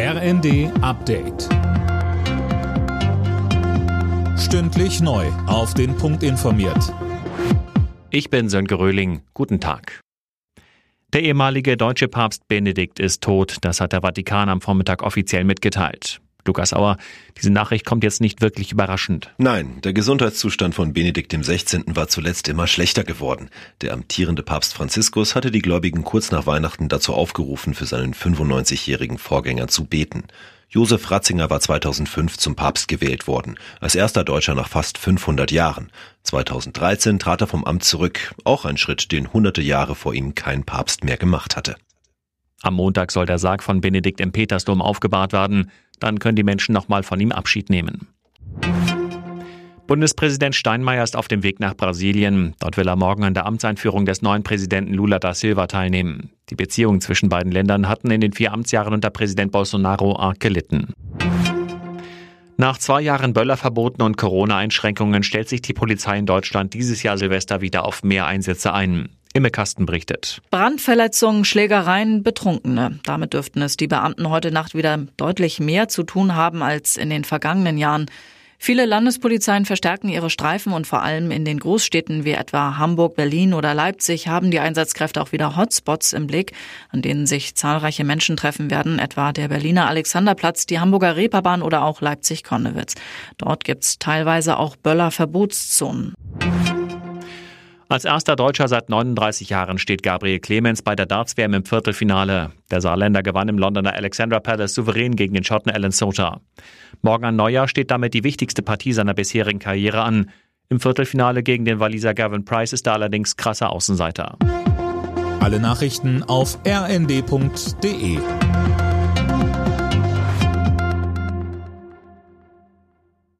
RND Update. Stündlich neu. Auf den Punkt informiert. Ich bin Sönke Röhling. Guten Tag. Der ehemalige deutsche Papst Benedikt ist tot. Das hat der Vatikan am Vormittag offiziell mitgeteilt. Lukas Auer, diese Nachricht kommt jetzt nicht wirklich überraschend. Nein, der Gesundheitszustand von Benedikt XVI. war zuletzt immer schlechter geworden. Der amtierende Papst Franziskus hatte die Gläubigen kurz nach Weihnachten dazu aufgerufen, für seinen 95-jährigen Vorgänger zu beten. Josef Ratzinger war 2005 zum Papst gewählt worden, als erster Deutscher nach fast 500 Jahren. 2013 trat er vom Amt zurück, auch ein Schritt, den hunderte Jahre vor ihm kein Papst mehr gemacht hatte. Am Montag soll der Sarg von Benedikt im Petersdom aufgebahrt werden. Dann können die Menschen nochmal von ihm Abschied nehmen. Bundespräsident Steinmeier ist auf dem Weg nach Brasilien. Dort will er morgen an der Amtseinführung des neuen Präsidenten Lula da Silva teilnehmen. Die Beziehungen zwischen beiden Ländern hatten in den vier Amtsjahren unter Präsident Bolsonaro arg gelitten. Nach zwei Jahren Böllerverboten und Corona-Einschränkungen stellt sich die Polizei in Deutschland dieses Jahr Silvester wieder auf mehr Einsätze ein. Imme berichtet. Brandverletzungen, Schlägereien, Betrunkene. Damit dürften es die Beamten heute Nacht wieder deutlich mehr zu tun haben als in den vergangenen Jahren. Viele Landespolizeien verstärken ihre Streifen und vor allem in den Großstädten wie etwa Hamburg, Berlin oder Leipzig haben die Einsatzkräfte auch wieder Hotspots im Blick, an denen sich zahlreiche Menschen treffen werden, etwa der Berliner Alexanderplatz, die Hamburger Reeperbahn oder auch Leipzig-Konnewitz. Dort gibt's teilweise auch Böller-Verbotszonen. Als erster Deutscher seit 39 Jahren steht Gabriel Clemens bei der Darts-WM im Viertelfinale. Der Saarländer gewann im Londoner Alexandra Palace souverän gegen den Schotten Alan Sota. Morgen an Neujahr steht damit die wichtigste Partie seiner bisherigen Karriere an. Im Viertelfinale gegen den Waliser Gavin Price ist er allerdings krasser Außenseiter. Alle Nachrichten auf rnd.de